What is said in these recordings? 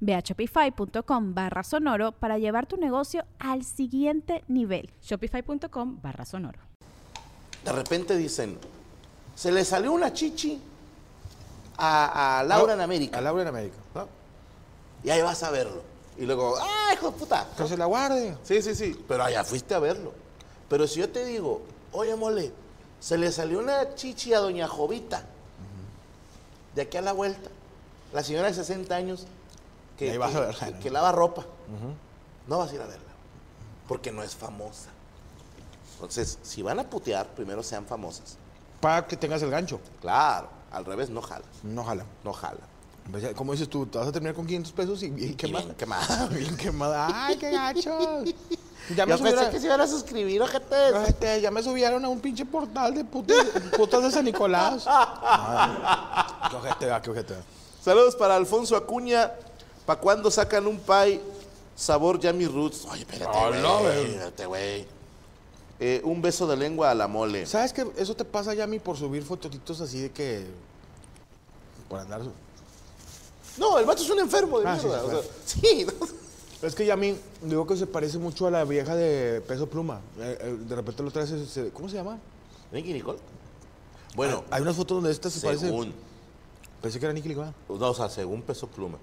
Ve a shopify.com barra sonoro para llevar tu negocio al siguiente nivel. Shopify.com barra sonoro. De repente dicen, se le salió una chichi a, a Laura en América. A Laura en América. ¿no? Y ahí vas a verlo. Y luego, ¡ah, hijo de puta! Que se la guarde. Sí, sí, sí. Pero allá fuiste a verlo. Pero si yo te digo, oye, mole, se le salió una chichi a doña Jovita. De aquí a la vuelta. La señora de 60 años que, Ahí vas que- a verla, que- ¿no? que lava ropa. No vas a ir a verla. Porque no es famosa. Entonces, si van a putear, primero sean famosas. Para que tengas el gancho. Claro, al revés, no jala. No jala. No jala. Pues Como dices tú, te vas a terminar con 500 pesos y bien quemada. bien quemada. Bien quemada. ¡Ay, qué gacho! Ya me, Yo pensé subiera- que se iban a suscribir, ojete. Este, ya me subieron a un pinche portal de putas, putas de San Nicolás. Ay, qué ojete, va, qué ojete. va. Saludos para Alfonso Acuña. ¿Para cuándo sacan un pie sabor Yummy Roots? Oye, espérate, güey. no, güey. espérate, güey. Eh, un beso de lengua a la mole. ¿Sabes qué? Eso te pasa ya a mí por subir fototitos así de que... Por andar... No, el vato es un enfermo de Ah, sí, mierda. sí, o sea, sí, no. Es que ya a mí, digo que se parece mucho a la vieja de Peso Pluma. Eh, eh, de repente lo traes, ¿cómo se llama? Nicky Nicole. Bueno, Hay unas fotos donde esta se parece... según. Pensé que era Nicky Nicole. No, o sea, según Peso Pluma.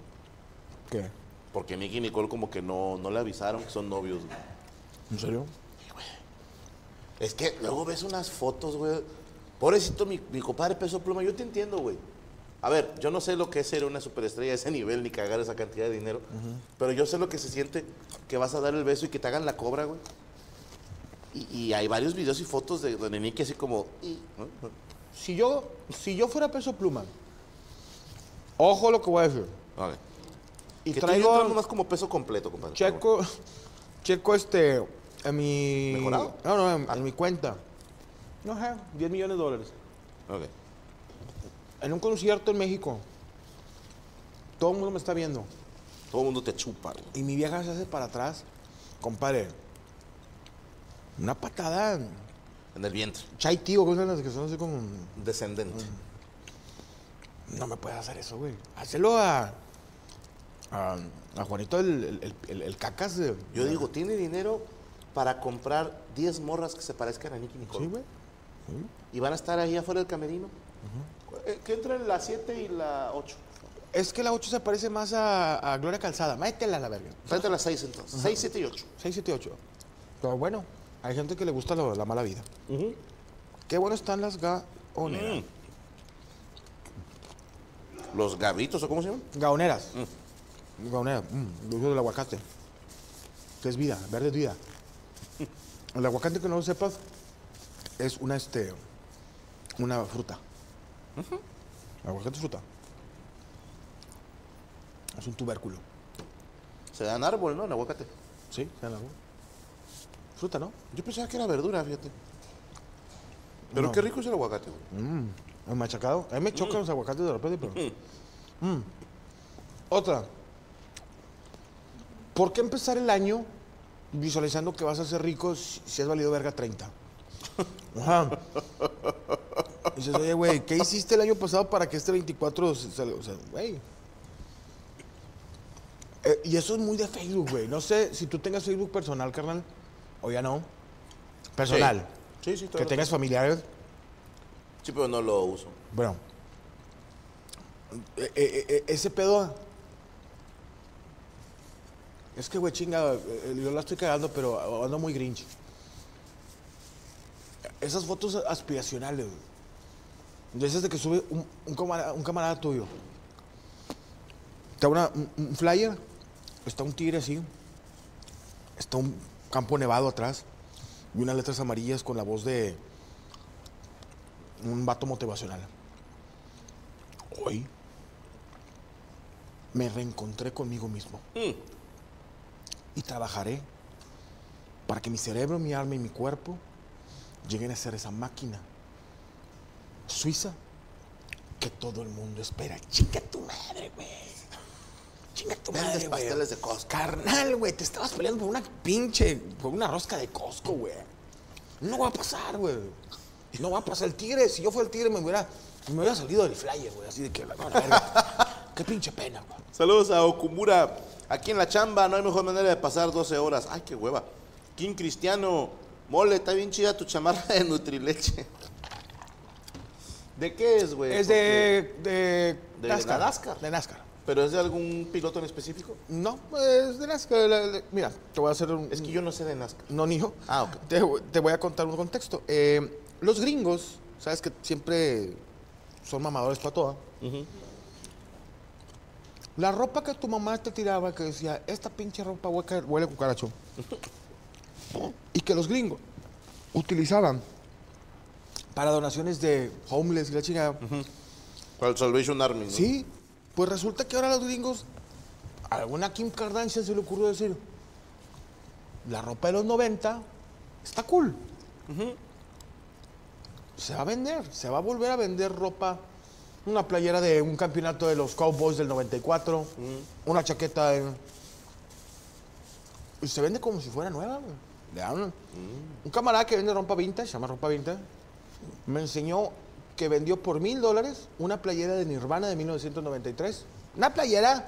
¿Qué? Porque Nicky Nicole como que no, no le avisaron que son novios. güey. ¿En serio? Es que luego ves unas fotos, güey. Pobrecito mi, mi compadre Peso Pluma, yo te entiendo, güey. A ver, yo no sé lo que es ser una superestrella de ese nivel ni cagar esa cantidad de dinero. Pero yo sé lo que se siente que vas a dar el beso y que te hagan la cobra, güey. Y, y hay varios videos y fotos de donde Nicky así como... y, ¿no? Si yo, si yo fuera Peso Pluma, ojo lo que voy a decir. Vale. Y que traigo... más como peso completo, compadre. Checo, checo este, en mi... ¿Mejorado? No, no, en, Ah. en mi cuenta. No sé, 10 millones de dólares. Ok. En un concierto en México. Todo el mundo me está viendo. Todo el mundo te chupa, güey. Y mi vieja se hace para atrás. Compadre, una patada. En el vientre. Chai tío, cosas las que son así como... Descendente. No me puedes hacer eso, güey. Hácelo a... A, a Juanito el, el, el- el cacas de... Yo digo, tiene dinero para comprar 10 morras que se parezcan a Nicky Nicole. Sí, güey. Y van a estar ahí afuera del camerino. Eh, Que entren la 7 y la 8. Es que la 8 se parece más a, a Gloria Calzada. Métela a la verga. Tráete las 6 entonces. 6, 7 y 8. 6, 7, 8. Pero bueno, hay gente que le gusta lo- la mala vida. Qué bueno están las gaoneras. Los gavitos, ¿o cómo se llaman? Gaoneras. Gaoneras. Mm, el uso del aguacate. Que es vida, verde es vida. El aguacate que no lo sepas es una este una fruta. El aguacate es fruta. Es un tubérculo. Se dan árbol, ¿no? En aguacate. Sí, se llama Fruta, ¿no? Yo pensaba que era verdura, fíjate. Pero No. qué rico es el aguacate, güey. Mm, el machacado. A mí me chocan los aguacates de repente, pero. Mm. Otra. ¿Por qué empezar el año visualizando que vas a ser rico si, has valido verga 30? Ajá. Y dices, oye, güey, ¿qué hiciste el año pasado para que este 24 se- salga? O sea, güey. Eh, y eso es muy de Facebook, güey. No sé si tú tengas Facebook personal, carnal, o ya no. Personal. Sí, sí, sí. Que tengas familiares. Sí, pero no lo uso. Bueno, eh, eh, ese pedo. Es que, güey, chinga, eh, yo la estoy cagando, pero ando muy grinch. esas fotos aspiracionales, güey. Esas de que sube un, camarada, tuyo. Está un flyer, está un tigre así, está un campo nevado atrás y unas letras amarillas con la voz de un vato motivacional. Hoy me reencontré conmigo mismo Mm. Y trabajaré para que mi cerebro, mi alma y mi cuerpo lleguen a ser esa máquina suiza que todo el mundo espera. Chinga tu madre, güey. Chinga tu Vendes madre, güey. pasteles de Costco. Carnal, güey, te estabas peleando por una pinche, por una rosca de Costco, güey. No va a pasar, güey. No va a pasar. El tigre, si yo fuera el tigre, me hubiera, me hubiera salido del flyer, güey. Así de que, la verga. Qué pinche pena, güey. Saludos a Okumura. Aquí en la chamba no hay mejor manera de pasar 12 horas. Ay, qué hueva. King Cristiano. Mole, está bien chida tu chamarra de Nutrileche. ¿De qué es, güey? Es de, de, de NASCAR. De NASCAR. ¿Pero es de algún piloto en específico? No, es de NASCAR. Mira, te voy a hacer un... Es que yo no sé de NASCAR. No, ni yo. Ah, ok. Te, te voy a contar un contexto. Eh, los gringos, sabes que siempre son mamadores para toda. La ropa que tu mamá te tiraba, que decía, esta pinche ropa hueca- huele a cucaracho. y que los gringos utilizaban para donaciones de homeless y la chingada. Para el Salvation Army, ¿no? Sí, pues resulta que ahora los gringos, a alguna Kim Kardashian se le ocurrió decir, la ropa de los 90 está cool. Se va a vender, se va a volver a vender ropa, una playera de un campeonato de los Cowboys del 94, una chaqueta de... Y se vende como si fuera nueva, güey. Le dan- Un camarada que vende ropa vintage, se llama ropa vintage, me enseñó que vendió por mil dólares una playera de Nirvana de 1993. Una playera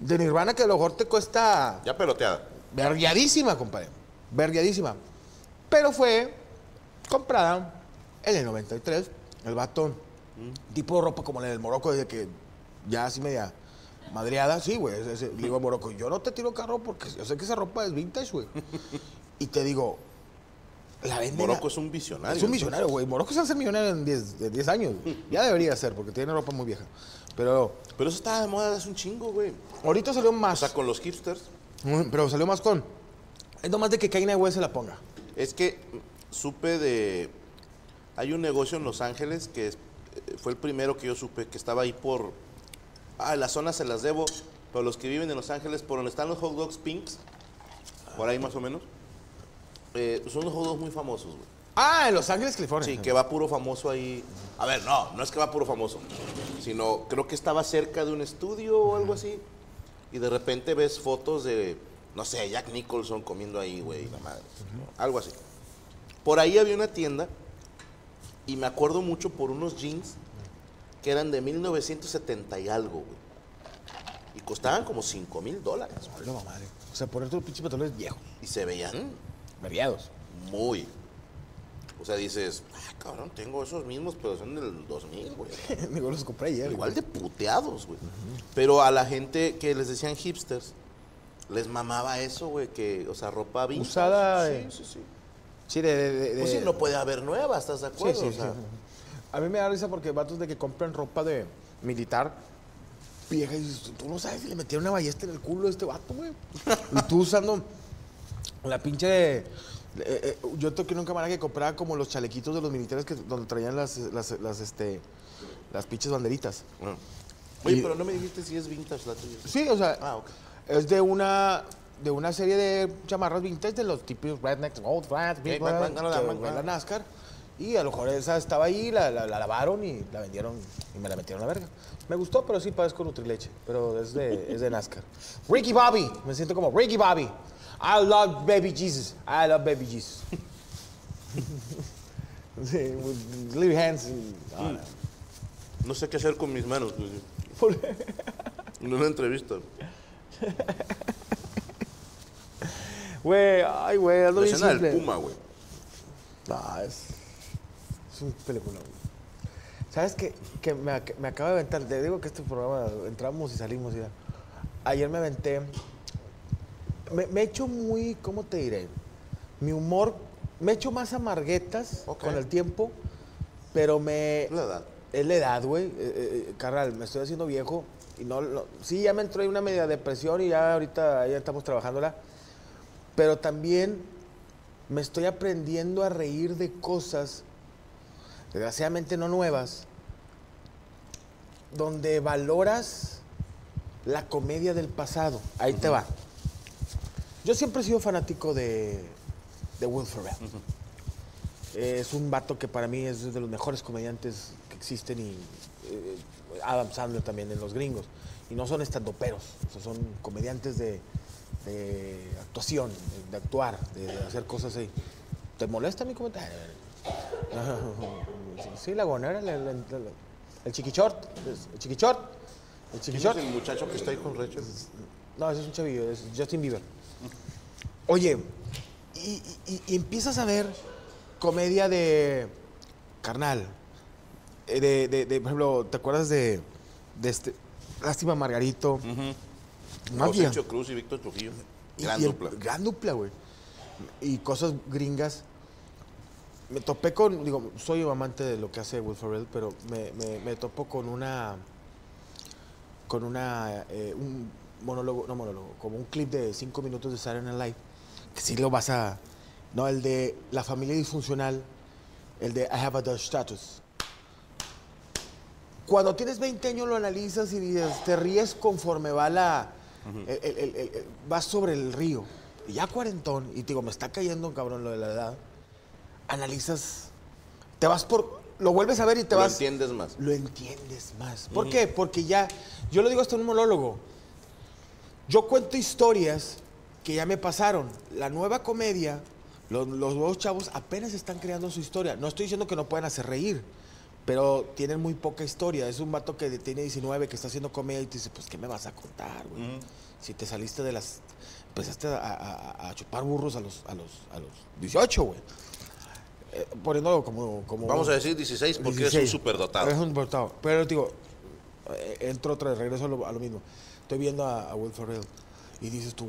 de Nirvana que a lo mejor te cuesta Ya peloteada. vergueadísima, compadre. Vergueadísima. Pero fue comprada en el 93. El Tipo de ropa como la del Morocco, desde que ya así media madreada. Sí, güey. Le digo a Morocco, yo no te tiro carro porque yo sé que esa ropa es vintage, güey. y te digo, la venden. Morocco es un visionario. es un millonario, güey. Morocco se va a ser millonario en 10, de 10 años. güey. Ya debería ser, porque tiene ropa muy vieja. Pero Pero eso estaba de moda hace un chingo, güey. ahorita salió O más. sea, con los hipsters. Pero salió más con. Es nomás de que Kanye West se la ponga. Es que supe de... Hay un negocio en Los Ángeles que es- fue el primero que yo supe, que estaba ahí por... Ah, las zonas se las debo, pero los que viven en Los Ángeles, por donde están los hot dogs pinks, por ahí más o menos, eh, son unos hot dogs muy famosos, güey. Ah, en Los Ángeles, California. Sí, que va puro famoso ahí. A ver, no, no es que va puro famoso, sino creo que estaba cerca de un estudio o algo así. Y de repente ves fotos de, no sé, Jack Nicholson comiendo ahí, güey, la madre. Algo así. Por ahí había una tienda y me acuerdo mucho por unos jeans que eran de 1970 y algo, güey. Y costaban como 5 mil dólares. Hola, madre. O sea, por estos pinches pantalones viejos. Y se veían Vergueados. muy. O sea, dices, ah, cabrón, tengo esos mismos, pero son del 2000, güey. Digo, los compré ayer. Igual de puteados, güey. Pero a la gente que les decían hipsters, les mamaba eso, güey, que, o sea, ropa vintage. Usada, Sí, eh. sí, sí. Sí, de. de, de- Pues sí, de- no puede haber nueva, ¿estás de Sí, acuerdo? sí, O sea, sí. A mí me da risa porque vatos de que compran ropa de militar vieja y dices, tú no sabes si le metieron una ballesta en el culo a este vato, güey. y tú usando la pinche de. eh, eh, yo toqué un camarada que compraba como los chalequitos de los militares que donde traían las, las, las, este, las pinches banderitas. bueno. Oye, Y- pero no me dijiste si es vintage la tuya. Sí, o sea, Ah, ok. es de una de una serie de chamarras vintage de los tipos rednecks, old flats, big fue la. NASCAR. Y a lo mejor esa estaba ahí, la, la- la lavaron y la vendieron y me la metieron a la verga. Me gustó, pero sí padezco Nutrileche, pero es de, es de NASCAR. Ricky Bobby, me siento como Ricky Bobby. I love baby Jesus. I love baby Jesus. sí, with little hands. y- ah, no. No sé qué hacer con mis manos. güey. En una entrevista. Güey, ay, güey, ando La bien escena del simple. Puma, güey. No, es, es un película. güey. ¿Sabes qué? Que me, me acabo de aventar. Te digo que este programa entramos y salimos. y ya. Ayer me aventé. Me, he hecho muy, ¿cómo te diré? Mi humor Me echo más amarguetas Ok. con el tiempo, pero me... La edad. Es la edad, güey. Eh, eh, carnal, me estoy haciendo viejo y no, no- Sí, ya me entró ahí una media depresión y ya ahorita ya estamos trabajándola. Pero también me estoy aprendiendo a reír de cosas, desgraciadamente no nuevas, donde valoras la comedia del pasado. Ahí te va. Yo siempre he sido fanático de, de Will Ferrell. Es un vato que para mí es de los mejores comediantes que existen y eh, Adam Sandler también en los gringos. Y no son estandoperos, o sea, son comediantes de, de actuación, de, de actuar, de, de hacer cosas así. ¿Te molesta mi comentario? Sí, la gonera, el, el, el, el chiquichort, el chiquichort, el ¿Quién es chiquichort. el muchacho que está ahí con Rachel? No, ese es un chavillo, es Justin Bieber. Oye, y, y- y empiezas a ver comedia de carnal. eh, De, de- de, por ejemplo, ¿te acuerdas de, de este Lástima Margarito? Mafia. José Cruz y Víctor Trujillo. Gran y el- dupla. Gran dupla, güey. Y cosas gringas. Me topé con, digo, soy amante de lo que hace Will Ferrell, pero me, me, me topo con una, con una, eh, un monólogo, no monólogo, como un clip de cinco minutos de Saturday Night Live, que sí lo vas a, no, el de la familia disfuncional, el de I have a Dutch status. Cuando tienes 20 años lo analizas y dices, te ríes conforme va la, el- el- el- el- vas sobre el río. Y ya cuarentón, y te digo, me está cayendo cabrón lo de la edad, analizas, te vas por, lo vuelves a ver y te Lo vas entiendes más. lo entiendes más. ¿Por qué? Porque ya, yo lo digo hasta en un monólogo, yo cuento historias que ya me pasaron. La nueva comedia, los, los nuevos chavos apenas están creando su historia. No estoy diciendo que no puedan hacer reír, pero tienen muy poca historia. Es un vato que tiene 19, que está haciendo comedia y te dice, pues, ¿qué me vas a contar, güey? Si te saliste de las... Empezaste a, a- a chupar burros a los, a los, a los 18, güey. Eh, poniéndolo como, como... Vamos a decir 16 porque es un 16. superdotado. Es un superdotado. Pero digo, eh, entro otra vez, regreso a lo, a lo mismo. Estoy viendo a, a Will Ferrell y dices tú,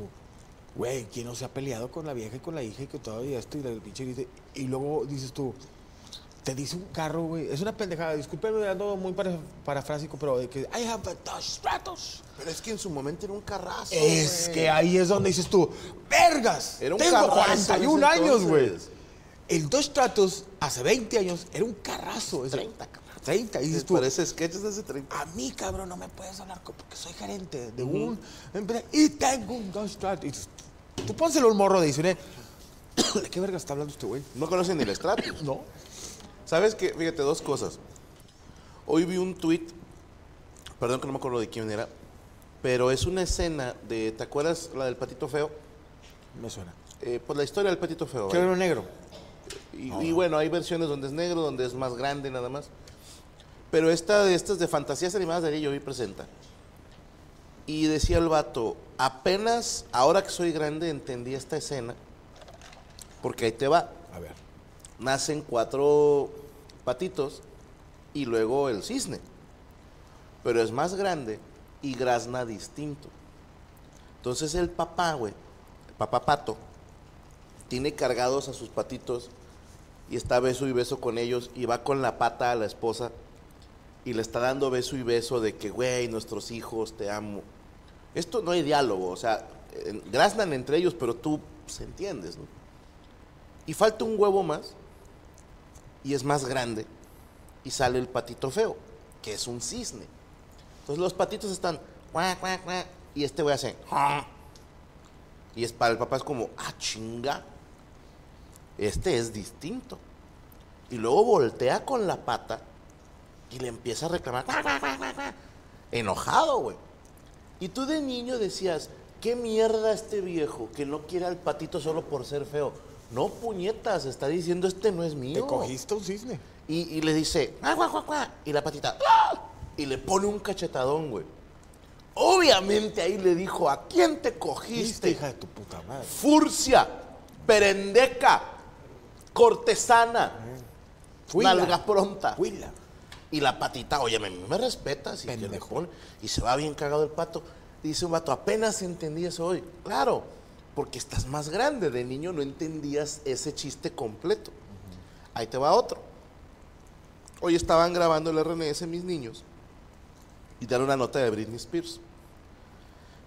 güey, ¿quién no se ha peleado con la vieja y con la hija y todo y esto y la pinche y luego dices tú, te dice un carro, güey, es una pendejada, discúlpeme, ando muy para, parafrásico, pero de que I have a Dodge Stratos. Pero es que en su momento era un carrazo. Es que ahí es donde dices tú, ¡vergas! Era un Tengo carrazo 41 en ese años, güey. El Dodge Stratos hace 20 años era un carrazo. ese- 30, cabrón. 30, y dices tú, Parece sketches de hace 30. a mí, cabrón, no me puedes hablar porque soy gerente de un... empresa Y tengo un Dodge Stratos. Y dices, tú pónselo un morro de 19. ¿De qué verga está hablando este güey? No conocen ni el Stratus. No. ¿Sabes qué? Fíjate, dos cosas. Hoy vi un tweet, perdón que no me acuerdo de quién era, pero es una escena de, ¿te acuerdas la del patito feo? Me suena. Eh, pues la historia del patito feo. Que era negro. Y, y bueno, hay versiones donde es negro, donde es más grande nada más. Pero esta de estas de fantasías animadas de ahí yo vi presenta. Y decía el vato, apenas ahora que soy grande entendí esta escena, porque ahí te va. A ver. Nacen cuatro patitos y luego el cisne. Pero es más grande y grazna distinto. Entonces el papá, güey, el papá pato, tiene cargados a sus patitos y está beso y beso con ellos y va con la pata a la esposa y le está dando beso y beso de que, güey, nuestros hijos, te amo. Esto no hay diálogo, o sea, graznan entre ellos, pero tú pues, entiendes, ¿no? Y falta un huevo más y es más grande y sale el patito feo, que es un cisne. Entonces los patitos están, y este güey hace, "Ah". y es para el papá es como, ah, chinga, este es distinto. Y luego voltea con la pata y le empieza a reclamar, enojado, güey. Y tú de niño decías, ¿qué mierda este viejo que no quiere al patito solo por ser feo? No, puñetas, está diciendo, este no es mío. Te cogiste un cisne. Y, y le dice, "Guau, guau, guau, guau", y la patita, "Ah", y le pone un cachetadón, güey. Obviamente ahí le dijo, ¿a quién te cogiste? hija de tu puta madre. Furcia, perendeca, cortesana, Fuila. nalga pronta. Huila. Y la patita, oye, me, me respetas. Y, que le pone- y se va bien cagado el pato. Dice un vato, apenas entendí eso hoy. Claro, porque estás más grande. De niño no entendías ese chiste completo. Ahí te va otro. Hoy estaban grabando el RNS mis niños y dan una nota de Britney Spears.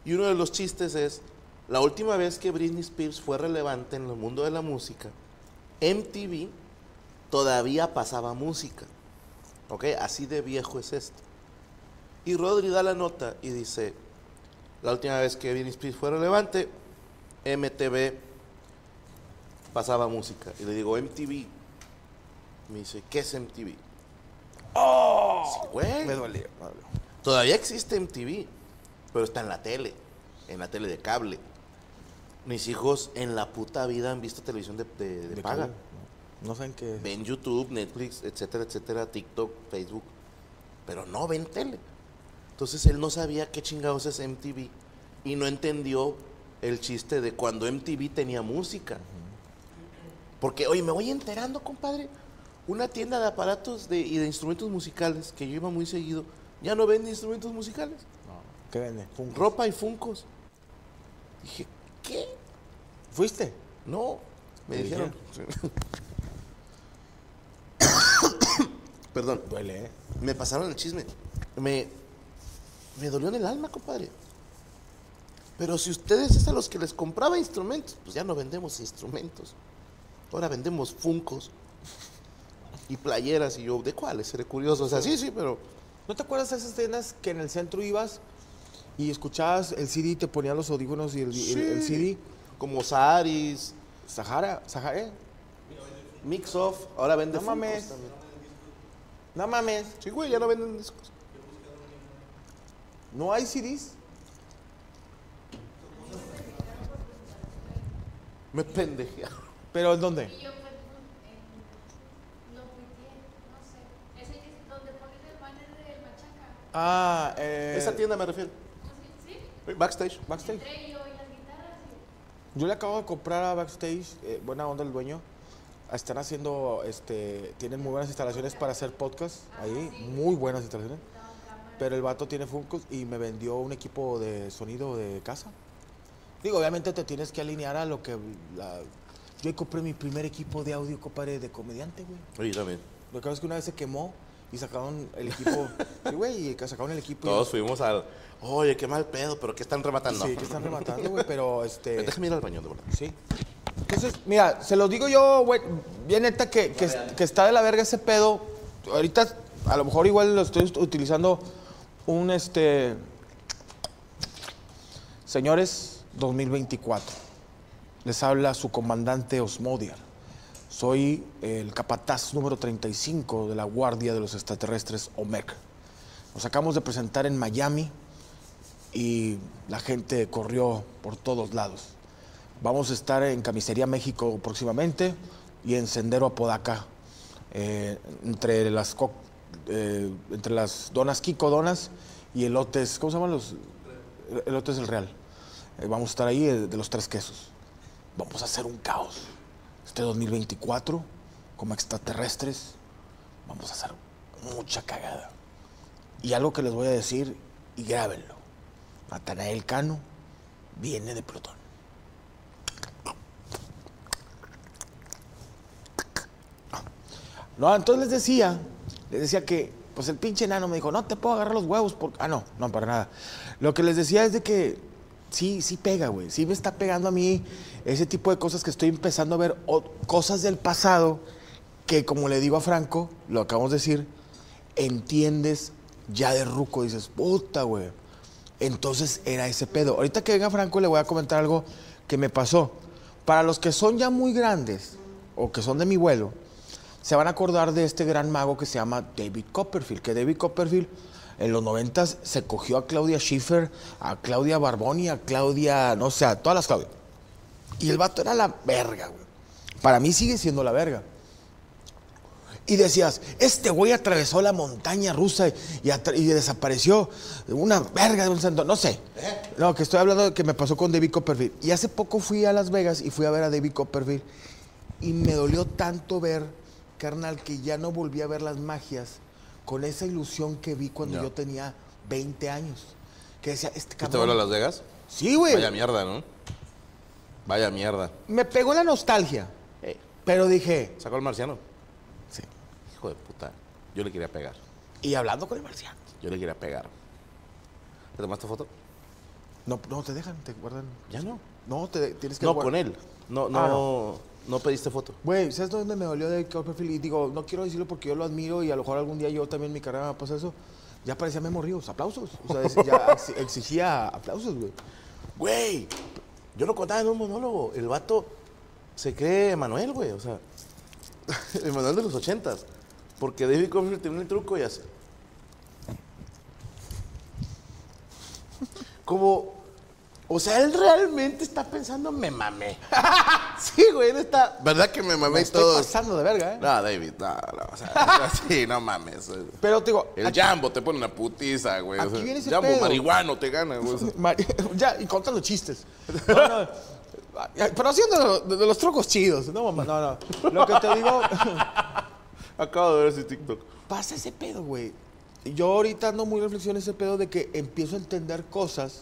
Y uno de los chistes es, la última vez que Britney Spears fue relevante en el mundo de la música, MTV todavía pasaba música. ¿Ok? Así de viejo es esto. Y Rodri da la nota y dice, la última vez que Britney Spears fue relevante, MTV pasaba música. Y le digo, MTV. Me dice, ¿qué es MTV? ¡Oh! Sí, güey. Me dolió. Todavía existe MTV, pero está en la tele, en la tele de cable. Mis hijos en la puta vida han visto televisión de, de- de De paga. cable, No No saben qué. Ven YouTube, Netflix, etcétera, etcétera, TikTok, Facebook, pero no ven tele. Entonces él no sabía qué chingados es MTV y no entendió el chiste de cuando MTV tenía música. Porque, oye, me voy enterando, compadre. Una tienda de aparatos de- y de instrumentos musicales que yo iba muy seguido, ya no vende instrumentos musicales. ¿Qué vende? Funkos. Ropa y funcos. Dije, ¿qué? ¿Fuiste? No, me ¿Te dijeron. Perdón, Duele, ¿eh? me pasaron el chisme. Me, me dolió en el alma, compadre. Pero si ustedes es a los que les compraba instrumentos, pues ya no vendemos instrumentos. Ahora vendemos funcos y playeras. Y yo, ¿de cuáles? Seré curioso. O sea, sí, sí, pero. ¿No te acuerdas de esas escenas que en el centro ibas y escuchabas el CD y te ponían los audífonos y el, el- el CD? Como Saris, Sahara, Sahara, ¿eh? Mix Off, ahora vende No mames. también. No mames, Sí, güey, ya no venden discos. ¿no hay CDs? Me pendejearon. ¿Pero en dónde? Y yo pues, en- lo no sé. Ese es donde ponen el banner del machaca. Ah, eh, Esa tienda me refiero. ¿Sí? Backstage. Backstage. Entré yo y las guitarras. y- Yo le acabo de comprar a Backstage, eh, buena onda el dueño. Están haciendo, este, tienen muy buenas instalaciones para hacer podcast ahí, muy buenas instalaciones. Pero el vato tiene Funkos y me vendió un equipo de sonido de casa. Digo, obviamente te tienes que alinear a lo que la... Yo compré mi primer equipo de audio, compadre, de comediante, güey. Oye, también. Lo que pasa es que una vez se quemó y sacaron el equipo. sí, güey, y sacaron el equipo. y- Todos fuimos al. Oye, qué mal pedo, pero ¿qué están rematando? Sí, que están rematando, güey, pero este. Déjame ir al baño, de verdad. Sí. Entonces, mira, se los digo yo, güey, bien neta, que, que, que está de la verga ese pedo. Ahorita, a lo mejor igual lo estoy utilizando un, este... Señores, 2024. Les habla su comandante Osmodiar. Soy el capataz número 35 de la Guardia de los Extraterrestres OMEC. Nos acabamos de presentar en Miami y la gente corrió por todos lados. Vamos a estar en Camisería México próximamente y en Sendero Apodaca, eh, entre, las eh, las donas Kiko Donas y elotes, ¿cómo se llaman los? Elotes del Real. Eh, vamos a estar ahí eh, de los tres quesos. Vamos a hacer un caos. Este 2024, como extraterrestres, vamos a hacer mucha cagada. Y algo que les voy a decir, y grábenlo. Natanael Cano viene de Plutón. No, entonces les decía, les decía que, pues el pinche enano me dijo, no te puedo agarrar los huevos porque... Ah, no, no, para nada. Lo que les decía es de que sí, sí pega, güey. Sí me está pegando a mí ese tipo de cosas que estoy empezando a ver, cosas del pasado que, como le digo a Franco, lo acabamos de decir, entiendes ya de ruco, dices, puta, güey. Entonces era ese pedo. Ahorita que venga Franco le voy a comentar algo que me pasó. Para los que son ya muy grandes o que son de mi vuelo, se van a acordar de este gran mago que se llama David Copperfield, que David Copperfield en los noventas se cogió a Claudia Schiffer, a Claudia Barboni, a Claudia, no sé, a todas las Claudias. Y el vato era la verga, güey. Para mí sigue siendo la verga. Y decías, este güey atravesó la montaña rusa y, y desapareció una verga de un santo, no sé. No, que estoy hablando de que me pasó con David Copperfield. Y hace poco fui a Las Vegas y fui a ver a David Copperfield y me dolió tanto ver, carnal, que ya no volví a ver las magias con esa ilusión que vi cuando yo tenía 20 años. Que decía, este ¿Qué te cabrón. vuelve a Las Vegas? Sí, güey. Vaya mierda, ¿no? Vaya mierda. Me pegó la nostalgia. Eh, Pero dije, ¿Sacó el marciano? sí. Hijo de puta. Yo le quería pegar. Y hablando con el marciano. Yo le quería pegar. ¿Te tomaste foto? No, no te dejan, te guardan. Ya no. No, te tienes que No, con él. No, no, Ah, no. Pediste foto. Güey, ¿sabes dónde me dolió de Copperfield? Y digo, no quiero decirlo porque yo lo admiro y a lo mejor algún día yo también en mi carrera me pasa eso. Ya parecía Memo Ríos, aplausos. O sea, ya ex- exigía aplausos, güey. Güey, yo lo contaba en un monólogo. El vato se cree Manuel, güey. O sea, el Manuel de los ochentas. Porque David Copperfield tiene un truco y hace. Como. O sea, él realmente está pensando, me mamé. sí, güey, él está. ¿Verdad que me mamé Me y estoy todo? pasando de verga, ¿eh? No, David, no, no. O sea, sí, no mames. Pero te digo, El Jambo te pone una putiza, güey. Aquí o sea, viene ese Jambo pedo. marihuano te gana, güey. ya, y contando chistes. No, no. Pero haciendo de, de los trucos chidos. No, mamá, no, no. Lo que te digo, Acabo de ver ese TikTok. pasa ese pedo, güey. Yo ahorita ando muy reflexión ese pedo de que empiezo a entender cosas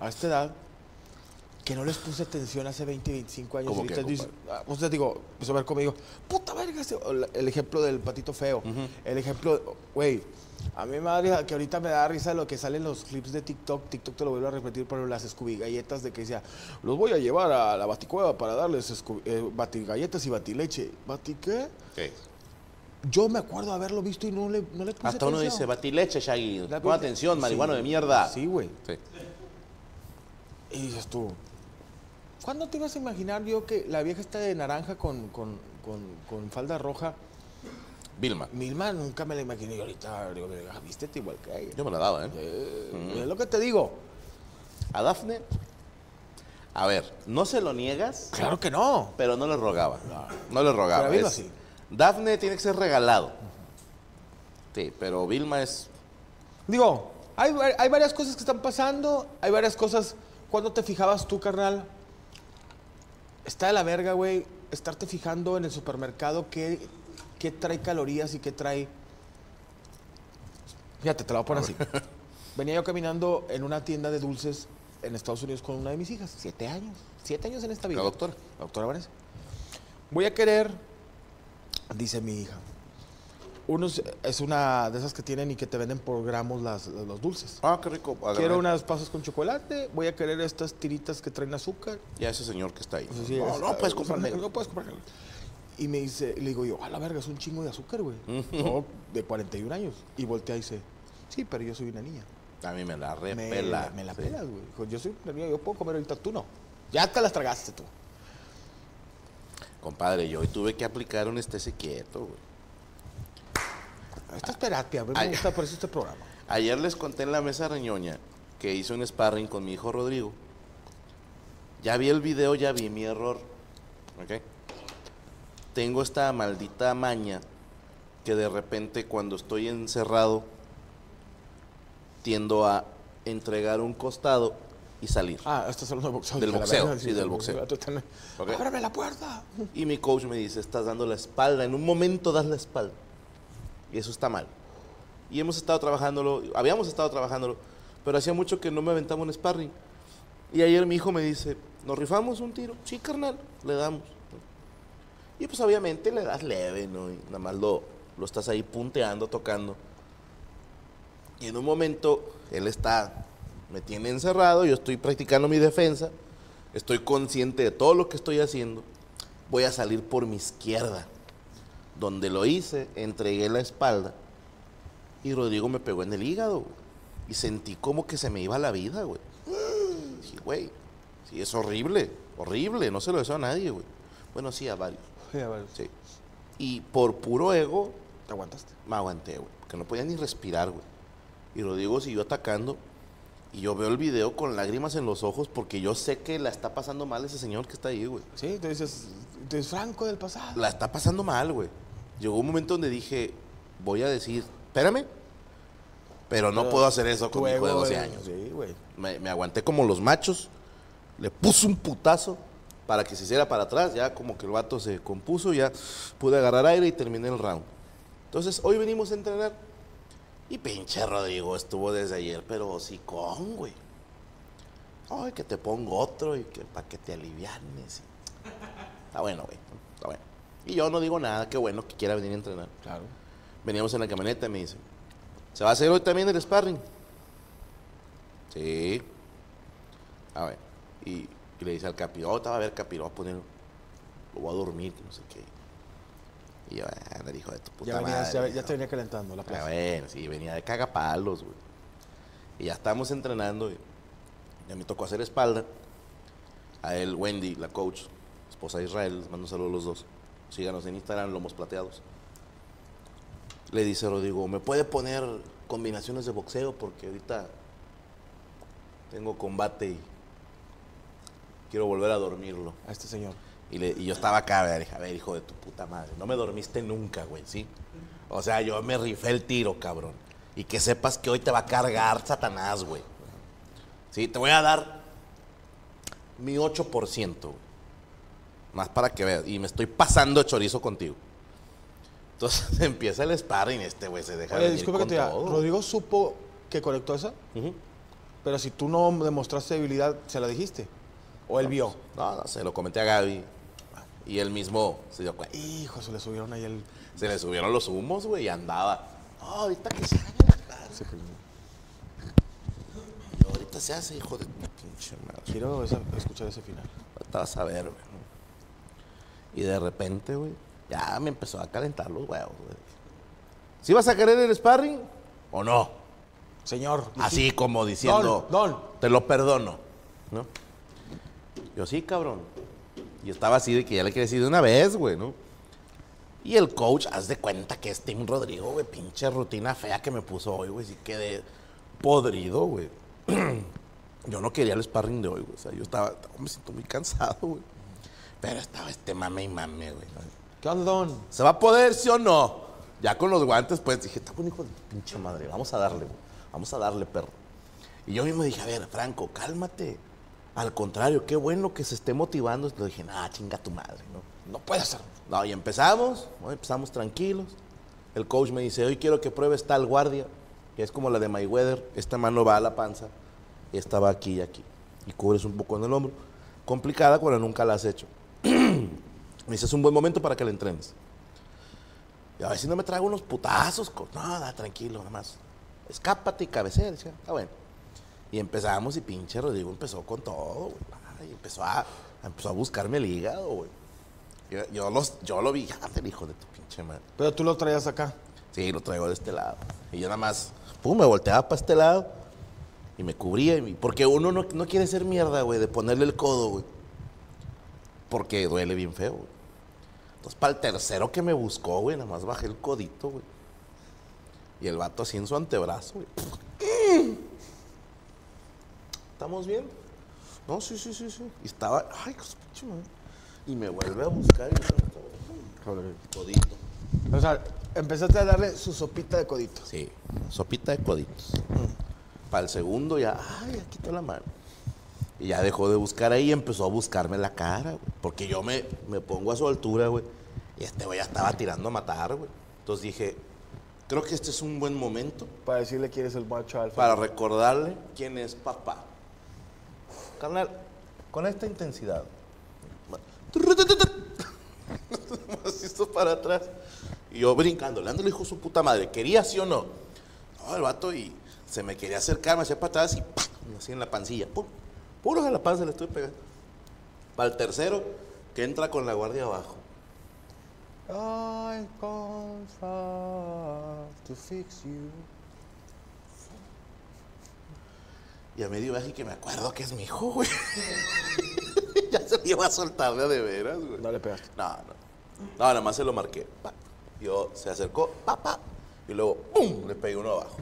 a esta edad que no les puse atención hace 20, 25 años. ¿Cómo dices- compadre? ah, pues te digo, empezó a ver cómo digo, puta verga, o el ejemplo del patito feo. El ejemplo, güey, a da risa, que ahorita me da risa lo que salen los clips de TikTok. TikTok te lo vuelvo a repetir, pero las Scooby galletas de que decía, los voy a llevar a la baticueva para darles Scooby- eh, batigalletas y batileche. ¿Bati qué? Yo me acuerdo haberlo visto y no le, no le puse Hasta uno dice, batileche, Shaggy. Pon atención, Sí, marihuano de mierda. Sí, güey. Sí. Y dices tú, ¿cuándo te ibas a imaginar yo que la vieja está de naranja con, con, con, con falda roja? Vilma. Milma nunca me la imaginé y ahorita digo, "Verga, vístete igual que ella. Yo me la daba, ¿eh? Eh, Es lo que te digo. A Dafne. A ver, no se lo niegas, Claro que no. pero no le rogaba. No le rogaba. Pero Vilma sí. Dafne tiene que ser regalado. Sí, pero Vilma es. Digo, hay, hay varias cosas que están pasando, hay varias cosas. ¿Cuándo te fijabas tú, carnal? Está de la verga, güey, estarte fijando en el supermercado qué, qué trae calorías y qué trae... Fíjate, te la voy a poner así. Venía yo caminando en una tienda de dulces en Estados Unidos con una de mis hijas, siete años, siete años en esta vida. La doctora. La doctora Vanessa. Voy a querer, dice mi hija, unos, es una de esas que tienen y que te venden por gramos las, los dulces. Ah, qué rico. Quiero unas pasas con chocolate, voy a querer estas tiritas que traen azúcar. Ya ese señor que está ahí. Pues sí, no, es- no puedes comprarme. No puedes comprarme. Y me dice, le digo yo, a la verga, es un chingo de azúcar, güey. No, de 41 años. Y voltea y dice, sí, pero yo soy una niña. A mí me la Me, repela. me la Sí. pelas, güey. Dijo, Yo soy una niña, yo puedo comer ahorita, tú no. Ya te las tragaste tú. Compadre, yo hoy tuve que aplicar un estése quieto, güey. Esta es terapia, a mí me Ay. gusta por eso este programa. Ayer les conté en la mesa reñoña que hice un sparring con mi hijo Rodrigo. Ya vi el video, ya vi mi error. ¿Ok? Tengo esta maldita maña que de repente cuando estoy encerrado tiendo a entregar un costado y salir. Ah, estás hablando de boxeo. Del boxeo, verga, sí, del boxeo. Tú estás- Ok. Ábreme la puerta. Y mi coach me dice, estás dando la espalda, en un momento das la espalda. Y eso está mal. Y hemos estado trabajándolo, habíamos estado trabajándolo, pero hacía mucho que no me aventaba un sparring. Y ayer mi hijo me dice, ¿nos rifamos un tiro? Sí, carnal, le damos. Y pues obviamente le das leve, ¿no? Y nada más lo, lo estás ahí punteando, tocando. Y en un momento él está, me tiene encerrado, yo estoy practicando mi defensa, estoy consciente de todo lo que estoy haciendo, voy a salir por mi izquierda. Donde lo hice, entregué la espalda y Rodrigo me pegó en el hígado. güey. Y sentí como que se me iba la vida, güey. Sí, güey. Sí, es horrible, horrible, no se lo deseo a nadie, güey. Bueno, sí, a varios, Sí, a ver, sí. Y por puro ego, te aguantaste. me aguanté, güey. Porque no podía ni respirar, güey. Y Rodrigo siguió atacando. Y yo veo el video con lágrimas en los ojos porque yo sé que la está pasando mal ese señor que está ahí, güey. Sí, tú dices, tú dices Franco del pasado. La está pasando mal, güey. Llegó un momento donde dije, voy a decir, espérame. Pero no Pero puedo hacer eso con mi hijo de ego, 12 eh, años. Sí, güey. Me, me aguanté como los machos. Le puse un putazo para que se hiciera para atrás. Ya como que el vato se compuso, ya pude agarrar aire y terminé el round. Entonces, hoy venimos a entrenar. Y pinche Rodrigo estuvo desde ayer, pero sí con, güey. Ay, que te pongo otro y que para que te alivianes. Está bueno, güey. Está bueno. Y yo no digo nada, qué bueno que quiera venir a entrenar. Claro. Veníamos en la camioneta y me dice, ¿se va a hacer hoy también el sparring? Sí. A ver. Y, y le dice al capi, oh, va a ver capi, lo voy a poner, lo voy a dormir, no sé qué. Y yo, ah, le dijo de tu puta Ya, venías- madre. ya, ¿no? ya te venía calentando la Ah, plaza. sí, venía de cagapalos, güey. Y ya estábamos entrenando y ya me tocó hacer espalda. A él, Wendy, la coach, esposa de Israel, les mando un saludo a los dos. Síganos en Instagram, Lomos Plateados. Le dice Rodrigo, ¿me puede poner combinaciones de boxeo? Porque ahorita tengo combate y quiero volver a dormirlo. A este señor. Y, le- y yo estaba acá, dije, a ver, hijo de tu puta madre, no me dormiste nunca, güey, ¿sí? O sea, yo me rifé el tiro, cabrón. Y que sepas que hoy te va a cargar Satanás, güey. Sí, te voy a dar mi 8%, güey. Más para que veas. Y me estoy pasando chorizo contigo. Entonces empieza el sparring, este güey se deja Oye, disculpa que con te diga. Rodrigo supo que conectó esa, pero si tú no demostraste debilidad, ¿se la dijiste? ¿O él vio? No, no, se lo comenté a Gaby. Y él mismo se dio cuenta. Hijo, se le subieron ahí el... Se le subieron los humos, güey, y andaba. "No, ahorita que se haga. ahorita se hace, hijo de pinche madre. Quiero esa- escuchar ese final. Vas a ver, güey. Y de repente, güey, ya me empezó a calentar los huevos, güey. ¿Sí vas a querer el sparring o no? Señor. Así como diciendo, Don, don. te lo perdono, ¿no? Yo sí, cabrón. Y estaba así de que ya le quería decir de una vez, güey, ¿no? Y el coach, haz de cuenta que es Tim Rodrigo, güey, pinche rutina fea que me puso hoy, güey, sí quedé podrido, güey. yo no quería el sparring de hoy, güey, o sea, yo estaba, me siento muy cansado, güey. Pero estaba este mame y mame, güey. ¿Qué onda? ¿Se va a poder, sí o no? Ya con los guantes, pues dije, está buen hijo de pinche madre, vamos a darle, güey. Vamos a darle, perro. Y yo mismo dije, a ver, Franco, cálmate. Al contrario, qué bueno que se esté motivando. Le dije, nah, chinga tu madre, ¿no? No puede ser. No, y empezamos, empezamos tranquilos. El coach me dice, hoy quiero que pruebes tal guardia, que es como la de Mayweather. Esta mano va a la panza, esta va aquí y aquí. Y cubres un poco en el hombro. Complicada cuando nunca la has hecho. me dice, es un buen momento para que la entrenes. Y a ver si no me traigo unos putazos. co- No, tranquilo, nada más. Escápate y cabecea. decía, Está bueno. Y empezamos y pinche Rodrigo empezó con todo, güey. Empezó a, empezó a buscarme el hígado, güey. Yo, yo los, yo lo vi, ya, el hijo de tu pinche madre. Pero tú lo traías acá. Sí, lo traigo de este lado. Y yo nada más, pum, me volteaba para este lado y me cubría. y porque uno no, no quiere ser mierda, güey, de ponerle el codo, güey. Porque duele bien feo, güey. Entonces, para el tercero que me buscó, güey, nada más bajé el codito, güey. Y el vato así en su antebrazo, güey. ¿Estamos bien? No, sí, sí, sí, sí. Y estaba, ay, pinche madre. Y me vuelve a buscar y codito. O sea, empezaste a darle su sopita de codito. Sí, sopita de coditos. Para el segundo ya, ay, ya quitó la mano. Y ya dejó de buscar ahí y empezó a buscarme la cara, güey. Porque yo me, me pongo a su altura, güey. Y este güey ya estaba tirando a matar, güey. Entonces dije, creo que este es un buen momento Para decirle que eres el macho alfa. para recordarle quién es papá. Carnal, con esta intensidad. Así esto para atrás. Y yo brincando, le ando el hijo de su puta madre. ¿Quería sí o no? No, el vato y se me quería acercar, me hacía para atrás y ¡pam! así en la pancilla. ¡Pum! Puro en la panza le estoy pegando. Para el tercero, que entra con la guardia abajo. I come far to fix you. Y a medio viaje que me acuerdo que es mi hijo, güey. ya se le iba a soltar de veras, güey. No le pegaste. No, no. No, nada más se lo marqué. Pa. Yo se acercó, pa, pa. Y luego, ¡pum! Le pegué uno abajo.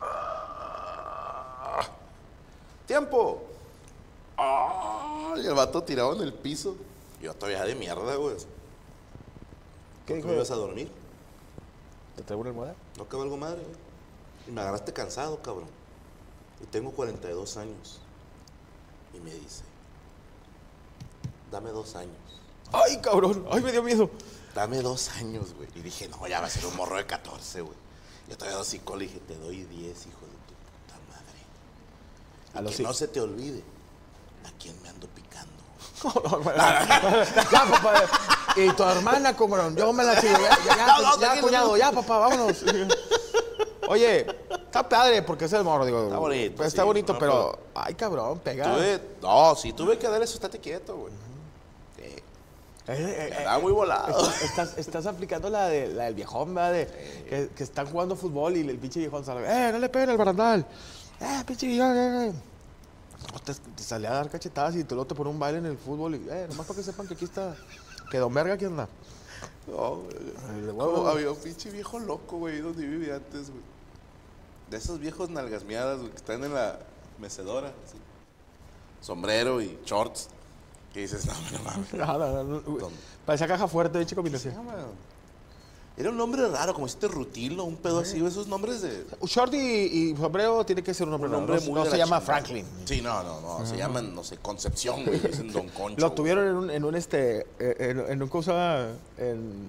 "Ah". ¡Tiempo! ¡Ah! Y el vato tirado en el piso. Yo todavía de mierda, güey. ¿Qué ¿Qué dijo? me ibas a dormir? ¿Te traigo una almohada? No que valgo madre, güey. Y me agarraste cansado, cabrón. Y tengo 42 años. Y me dice, dame dos años. ¡Ay, cabrón! ¡Ay, me dio miedo! Dame dos años, güey. Y dije, no, ya va a ser un morro de 14, güey. Yo todavía dos le dije, te doy 10, hijo de tu puta madre. A Y los que sí. no se te olvide a quién me ando picando. ya, papá. Y tu hermana, como yo me la sigo. Ya, ya, ya, ya, cuñado, ya, papá, vámonos. Oye, está padre porque es el morro, digo. Está bonito, pues Está sí, bonito, no, pero. Ay, cabrón, pega. Tuve, no, sí, tuve que dar eso, estate quieto, güey. Sí, Eh, eh, eh, Estaba muy volado. Estás, aplicando la, de, la del viejón, ¿verdad? De, que, que están jugando fútbol y el pinche viejón sale, ¡eh, no le peguen al barandal! ¡Eh, pinche viejón! Eh, eh". No, te, te salía a dar cachetadas y tú luego te pone un baile en el fútbol y, eh, nomás para que sepan que aquí está, que Don Verga aquí anda. No, güey. Había un pinche viejo loco, güey, donde vivía antes, güey. De esos viejos nalgas miadas, güey, que están en la mecedora, así. Sombrero y shorts. Que dices, no, no mames. No, no, no, no, ¿Dónde? Parecía caja fuerte, de combinación. No, mames. Era un nombre raro, como este Rutilo, un pedo así, esos nombres de. Short y, y sombrero tiene que ser un raro, nombre no, muy no de se la llama chingada. Franklin. Sí, no, no, no. Se llaman, no sé, Concepción, güey. Dicen Don Concho. Lo güey. tuvieron en un, en un este, eh, en, en un cosa, en...